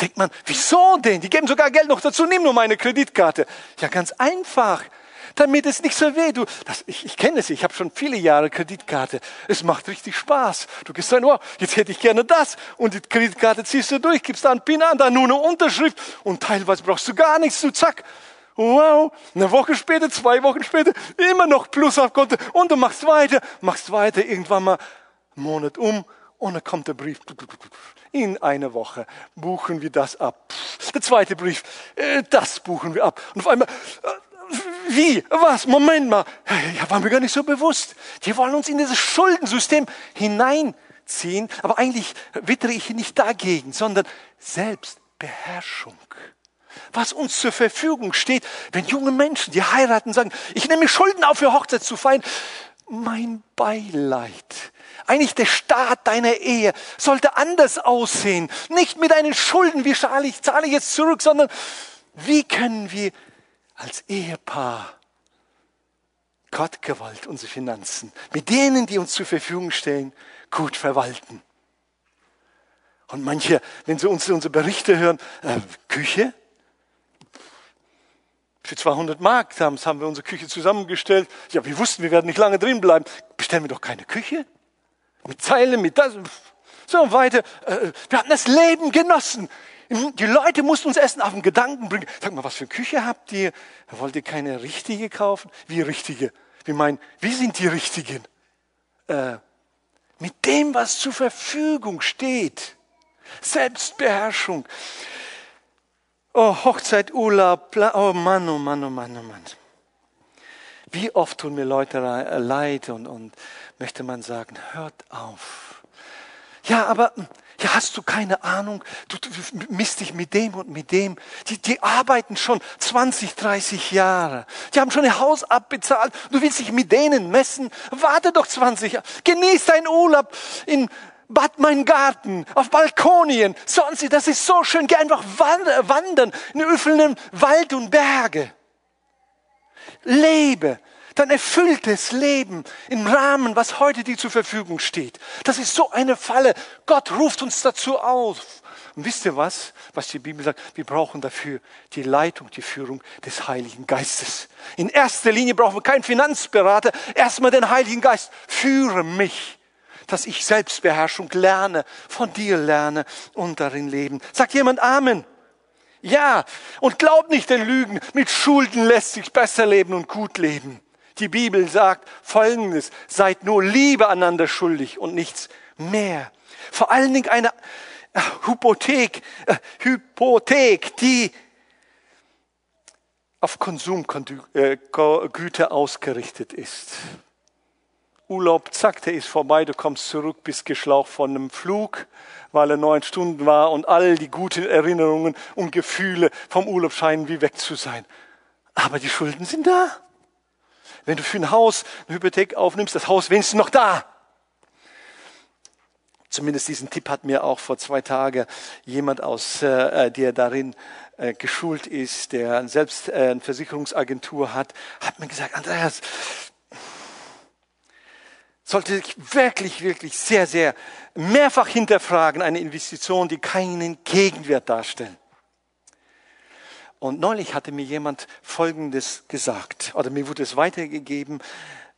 Denkt man, wieso denn? Die geben sogar Geld noch dazu, nimm nur meine Kreditkarte. Ja, ganz einfach damit es nicht so weh. Du, ich, ich kenne es, ich habe schon viele Jahre Kreditkarte. Es macht richtig Spaß. Du gehst dann, wow, jetzt hätte ich gerne das. Und die Kreditkarte ziehst du durch, gibst da einen PIN an, dann nur eine Unterschrift und teilweise brauchst du gar nichts. Du zack, Wow, eine Woche später, zwei Wochen später, immer noch Plus auf Konto und du machst weiter, machst weiter, irgendwann mal Monat um und dann kommt der Brief. In einer Woche buchen wir das ab. Der zweite Brief, äh, das buchen wir ab. Und auf einmal, äh, wie? Was? Moment mal. Ja, war mir gar nicht so bewusst. Die wollen uns in dieses Schuldensystem hineinziehen. Aber eigentlich wittere ich nicht dagegen, sondern Selbstbeherrschung was uns zur Verfügung steht, wenn junge Menschen, die heiraten, sagen, ich nehme Schulden auf für Hochzeit zu feiern. Mein Beileid. Eigentlich der Staat deiner Ehe sollte anders aussehen. Nicht mit deinen Schulden, wie zahle ich, zahle ich jetzt zurück, sondern wie können wir als Ehepaar Gott gewollt unsere Finanzen mit denen, die uns zur Verfügung stellen, gut verwalten. Und manche, wenn sie uns unsere Berichte hören, äh, Küche, für 200 Mark haben wir unsere Küche zusammengestellt. Ja, wir wussten, wir werden nicht lange drin bleiben. Bestellen wir doch keine Küche? Mit Zeilen, mit das. So weiter. Äh, wir hatten das Leben genossen. Die Leute mussten uns Essen auf den Gedanken bringen. Sag mal, was für eine Küche habt ihr? Wollt ihr keine richtige kaufen? Wie richtige? Wir meinen, wie sind die richtigen? Äh, mit dem, was zur Verfügung steht. Selbstbeherrschung. Oh, Hochzeit, Urlaub, oh Mann, oh Mann, oh Mann, oh Mann. Wie oft tun mir Leute leid und, und möchte man sagen, hört auf. Ja, aber ja, hast du keine Ahnung? Du, du misst dich mit dem und mit dem. Die, die arbeiten schon 20, 30 Jahre. Die haben schon ihr Haus abbezahlt. Du willst dich mit denen messen? Warte doch 20 Jahre. Genieß deinen Urlaub in Bad mein Garten, auf Balkonien, sonst, das ist so schön, geh einfach wandern in öffnen Wald und Berge. Lebe dein erfülltes Leben im Rahmen, was heute dir zur Verfügung steht. Das ist so eine Falle. Gott ruft uns dazu auf. Und wisst ihr was, was die Bibel sagt? Wir brauchen dafür die Leitung, die Führung des Heiligen Geistes. In erster Linie brauchen wir keinen Finanzberater, erstmal den Heiligen Geist. Führe mich dass ich Selbstbeherrschung lerne, von dir lerne und darin leben. Sagt jemand Amen? Ja, und glaub nicht den Lügen, mit Schulden lässt sich besser leben und gut leben. Die Bibel sagt Folgendes, seid nur Liebe einander schuldig und nichts mehr. Vor allen Dingen eine äh, Hypothek, äh, Hypothek, die auf Konsumgüter äh, ausgerichtet ist. Urlaub, zack, der ist vorbei, du kommst zurück, bist geschlaucht von einem Flug, weil er neun Stunden war und all die guten Erinnerungen und Gefühle vom Urlaub scheinen wie weg zu sein. Aber die Schulden sind da. Wenn du für ein Haus eine Hypothek aufnimmst, das Haus wenigstens noch da. Zumindest diesen Tipp hat mir auch vor zwei Tagen jemand aus, äh, der darin äh, geschult ist, der selbst äh, eine Versicherungsagentur hat, hat mir gesagt, Andreas, sollte sich wirklich, wirklich sehr, sehr mehrfach hinterfragen, eine Investition, die keinen Gegenwert darstellt. Und neulich hatte mir jemand Folgendes gesagt, oder mir wurde es weitergegeben,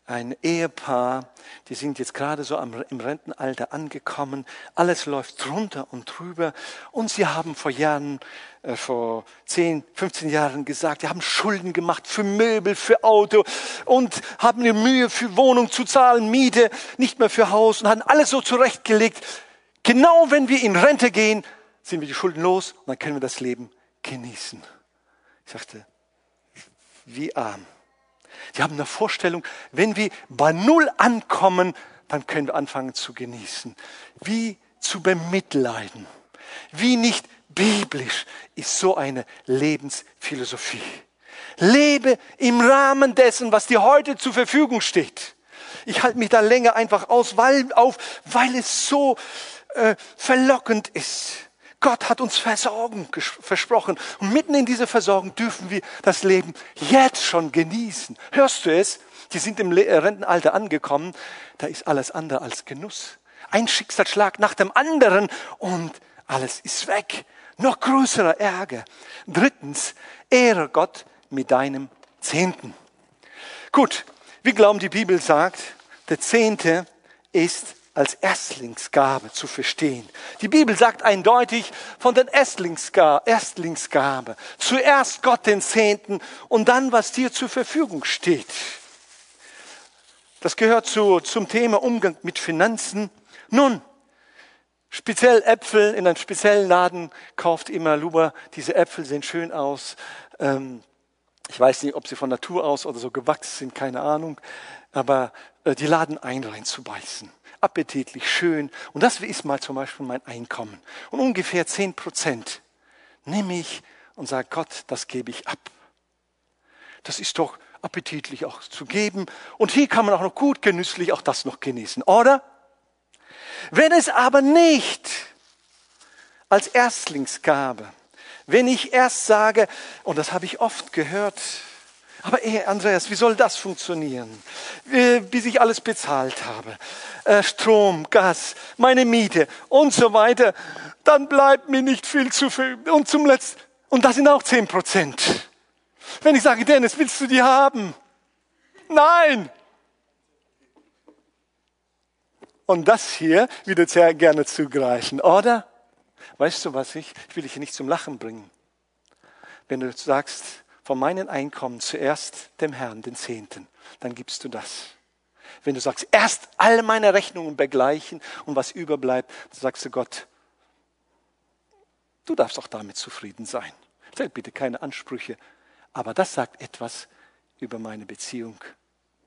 ein Ehepaar, die sind jetzt gerade so im Rentenalter angekommen, alles läuft drunter und drüber und sie haben vor Jahren, äh, vor 10, 15 Jahren gesagt, die haben Schulden gemacht für Möbel, für Auto und haben eine Mühe für Wohnung zu zahlen, Miete, nicht mehr für Haus und haben alles so zurechtgelegt. Genau wenn wir in Rente gehen, sind wir die Schulden los und dann können wir das Leben genießen. Ich sagte, wie arm. Die haben eine Vorstellung, wenn wir bei Null ankommen, dann können wir anfangen zu genießen. Wie zu bemitleiden. Wie nicht biblisch ist so eine Lebensphilosophie. Lebe im Rahmen dessen, was dir heute zur Verfügung steht. Ich halte mich da länger einfach aus, weil, auf, weil es so äh, verlockend ist. Gott hat uns Versorgung versprochen. Und mitten in dieser Versorgung dürfen wir das Leben jetzt schon genießen. Hörst du es? Die sind im äh, Rentenalter angekommen. Da ist alles andere als Genuss. Ein Schicksalsschlag nach dem anderen und alles ist weg. Noch größerer Ärger. Drittens, ehre Gott mit deinem Zehnten. Gut, wir glauben, die Bibel sagt, der Zehnte ist als Erstlingsgabe zu verstehen. Die Bibel sagt eindeutig von den Erstlingsgabe. Zuerst Gott den Zehnten und dann, was dir zur Verfügung steht. Das gehört zu, zum Thema Umgang mit Finanzen. Nun, speziell Äpfel in einem speziellen Laden kauft immer Luba. Diese Äpfel sehen schön aus. Ähm, ich weiß nicht, ob sie von Natur aus oder so gewachsen sind, keine Ahnung. Aber äh, die laden ein, reinzubeißen appetitlich, schön. Und das ist mal zum Beispiel mein Einkommen. Und ungefähr zehn Prozent nehme ich und sage, Gott, das gebe ich ab. Das ist doch appetitlich auch zu geben. Und hier kann man auch noch gut genüsslich auch das noch genießen, oder? Wenn es aber nicht als Erstlingsgabe, wenn ich erst sage, und das habe ich oft gehört, aber ey, Andreas, wie soll das funktionieren? Bis ich alles bezahlt habe. Äh, Strom, Gas, meine Miete und so weiter. Dann bleibt mir nicht viel zu viel. Und zum letzten, und das sind auch zehn Prozent. Wenn ich sage, Dennis, willst du die haben? Nein! Und das hier würde sehr gerne zugreifen, oder? Weißt du was ich? Ich will dich hier nicht zum Lachen bringen. Wenn du sagst, von meinen Einkommen zuerst dem Herrn, den Zehnten, dann gibst du das. Wenn du sagst, erst alle meine Rechnungen begleichen und was überbleibt, dann sagst du Gott, du darfst auch damit zufrieden sein. Stell bitte keine Ansprüche, aber das sagt etwas über meine Beziehung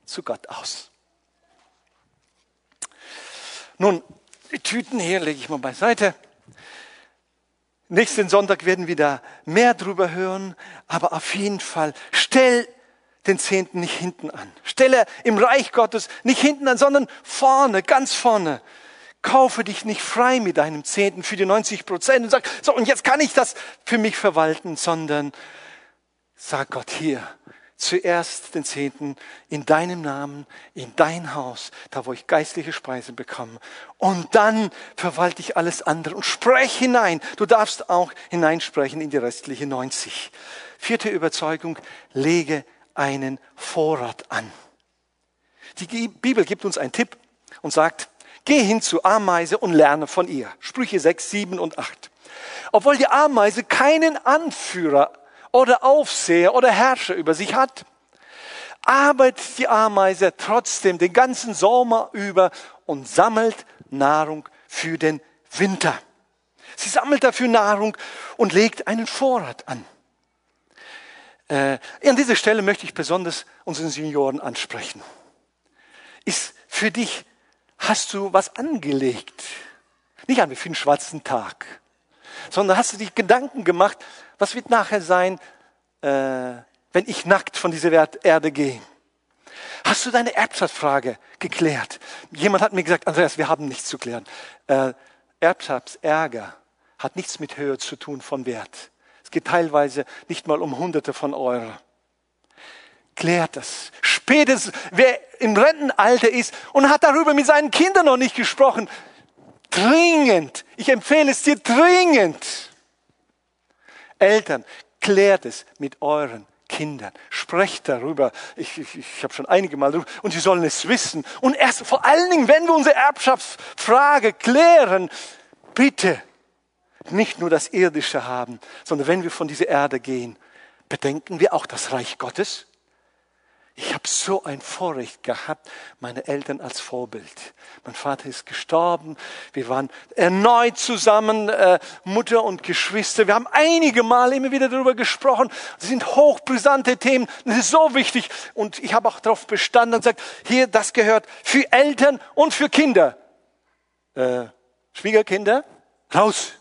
zu Gott aus. Nun, die Tüten hier lege ich mal beiseite. Nächsten Sonntag werden wir da mehr drüber hören, aber auf jeden Fall stell den Zehnten nicht hinten an. Stelle im Reich Gottes nicht hinten an, sondern vorne, ganz vorne. Kaufe dich nicht frei mit deinem Zehnten für die 90 Prozent und sag, so, und jetzt kann ich das für mich verwalten, sondern sag Gott hier, zuerst den Zehnten in deinem Namen, in dein Haus, da wo ich geistliche Speise bekomme. Und dann verwalte ich alles andere und sprech hinein. Du darfst auch hineinsprechen in die restliche 90. Vierte Überzeugung, lege einen Vorrat an. Die Bibel gibt uns einen Tipp und sagt, geh hin zu Ameise und lerne von ihr. Sprüche 6, 7 und 8. Obwohl die Ameise keinen Anführer oder Aufseher oder Herrscher über sich hat, arbeitet die Ameise trotzdem den ganzen Sommer über und sammelt Nahrung für den Winter. Sie sammelt dafür Nahrung und legt einen Vorrat an. Äh, an dieser Stelle möchte ich besonders unseren Senioren ansprechen. Ist für dich, hast du was angelegt? Nicht an für einen schwarzen Tag, sondern hast du dich Gedanken gemacht, was wird nachher sein, äh, wenn ich nackt von dieser Erde gehe? Hast du deine Erbschaftsfrage geklärt? Jemand hat mir gesagt, Andreas, wir haben nichts zu klären. Äh, Erbschaftsärger hat nichts mit Höhe zu tun von Wert. Geht teilweise nicht mal um Hunderte von Euro. klärt das. Spätestens, wer im Rentenalter ist und hat darüber mit seinen Kindern noch nicht gesprochen, dringend, ich empfehle es dir dringend. Eltern, klärt es mit euren Kindern. Sprecht darüber. Ich, ich, ich habe schon einige Mal darüber. Und sie sollen es wissen. Und erst vor allen Dingen, wenn wir unsere Erbschaftsfrage klären, bitte nicht nur das Irdische haben, sondern wenn wir von dieser Erde gehen, bedenken wir auch das Reich Gottes. Ich habe so ein Vorrecht gehabt, meine Eltern als Vorbild. Mein Vater ist gestorben. Wir waren erneut zusammen, äh, Mutter und Geschwister. Wir haben einige Mal immer wieder darüber gesprochen. Das sind hochbrisante Themen. Das ist so wichtig. Und ich habe auch darauf bestanden und gesagt, hier, das gehört für Eltern und für Kinder. Äh, Schwiegerkinder, raus.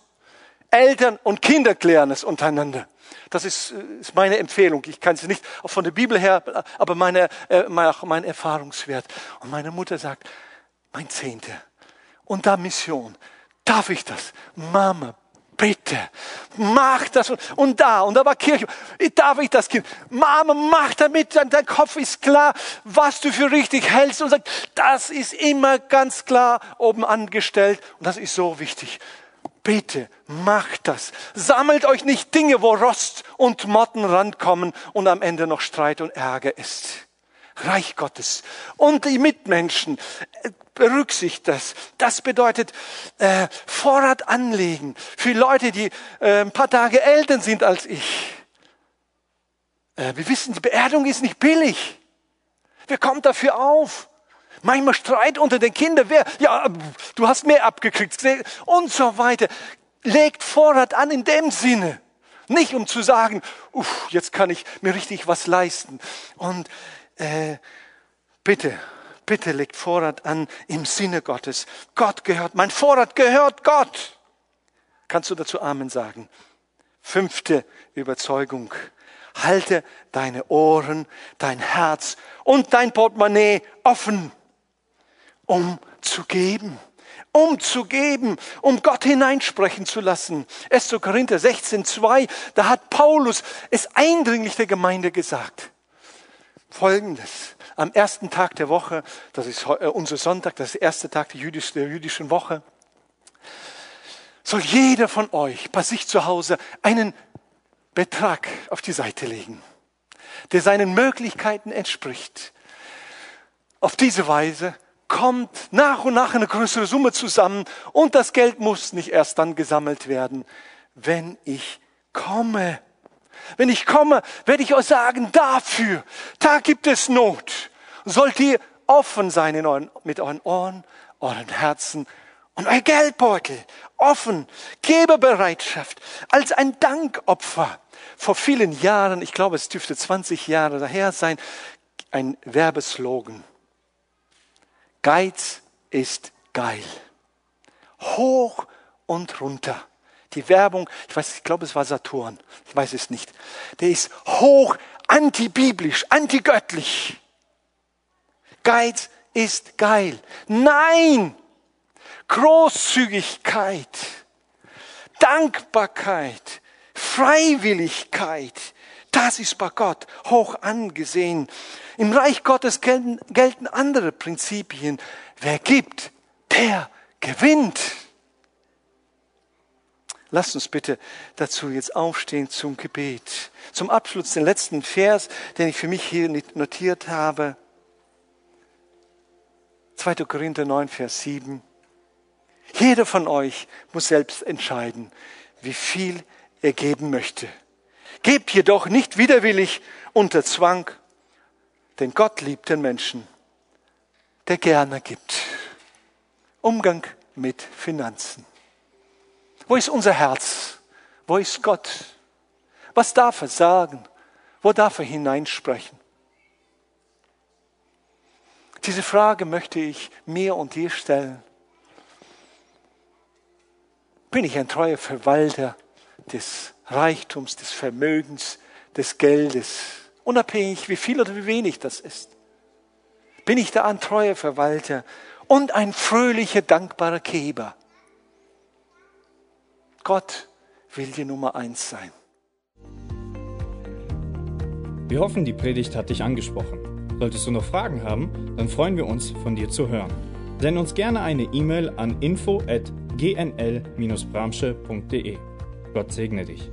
Eltern und Kinder klären es untereinander. Das ist, äh, ist meine Empfehlung. Ich kann sie nicht von der Bibel her, aber meine, äh, mein Erfahrungswert. Und meine Mutter sagt, mein Zehnte. Und da Mission. Darf ich das? Mama, bitte, mach das. Und da, und da war Kirche. Darf ich das Kind? Mama, mach damit, dein Kopf ist klar, was du für richtig hältst. Und sagt, das ist immer ganz klar oben angestellt. Und das ist so wichtig. Bitte, macht das. Sammelt euch nicht Dinge, wo Rost und Motten rankommen und am Ende noch Streit und Ärger ist. Reich Gottes und die Mitmenschen. Äh, berücksichtigt das. Das bedeutet äh, Vorrat anlegen für Leute, die äh, ein paar Tage älter sind als ich. Äh, wir wissen, die Beerdung ist nicht billig. Wer kommt dafür auf? Manchmal Streit unter den Kindern. Wer, ja, du hast mehr abgekriegt und so weiter. Legt Vorrat an in dem Sinne. Nicht um zu sagen, uff, jetzt kann ich mir richtig was leisten. Und äh, bitte, bitte legt Vorrat an im Sinne Gottes. Gott gehört, mein Vorrat gehört Gott. Kannst du dazu Amen sagen? Fünfte Überzeugung. Halte deine Ohren, dein Herz und dein Portemonnaie offen um zu geben, um zu geben, um Gott hineinsprechen zu lassen. 1. Korinther 16, 2, da hat Paulus es eindringlich der Gemeinde gesagt. Folgendes. Am ersten Tag der Woche, das ist äh, unser Sonntag, das ist der erste Tag der jüdischen Woche, soll jeder von euch bei sich zu Hause einen Betrag auf die Seite legen, der seinen Möglichkeiten entspricht. Auf diese Weise kommt nach und nach eine größere Summe zusammen und das Geld muss nicht erst dann gesammelt werden, wenn ich komme. Wenn ich komme, werde ich euch sagen, dafür, da gibt es Not. Sollt ihr offen sein in euren, mit euren Ohren, euren Herzen und euer Geldbeutel offen, Geberbereitschaft als ein Dankopfer. Vor vielen Jahren, ich glaube, es dürfte 20 Jahre daher sein, ein Werbeslogan. Geiz ist geil. Hoch und runter. Die Werbung, ich weiß, ich glaube, es war Saturn, ich weiß es nicht. Der ist hoch antibiblisch, antigöttlich. Geiz ist geil. Nein! Großzügigkeit, Dankbarkeit, Freiwilligkeit, das ist bei Gott hoch angesehen. Im Reich Gottes gelten, gelten andere Prinzipien. Wer gibt, der gewinnt. Lasst uns bitte dazu jetzt aufstehen zum Gebet. Zum Abschluss den letzten Vers, den ich für mich hier notiert habe. 2. Korinther 9, Vers 7. Jeder von euch muss selbst entscheiden, wie viel er geben möchte. Gebt jedoch nicht widerwillig unter Zwang, denn Gott liebt den Menschen, der gerne gibt. Umgang mit Finanzen. Wo ist unser Herz? Wo ist Gott? Was darf er sagen? Wo darf er hineinsprechen? Diese Frage möchte ich mir und dir stellen. Bin ich ein treuer Verwalter des Reichtums, des Vermögens, des Geldes? unabhängig wie viel oder wie wenig das ist. Bin ich da ein treuer Verwalter und ein fröhlicher, dankbarer Geber. Gott will die Nummer eins sein. Wir hoffen, die Predigt hat dich angesprochen. Solltest du noch Fragen haben, dann freuen wir uns, von dir zu hören. Send uns gerne eine E-Mail an info@gnl-bramsche.de. Gott segne dich.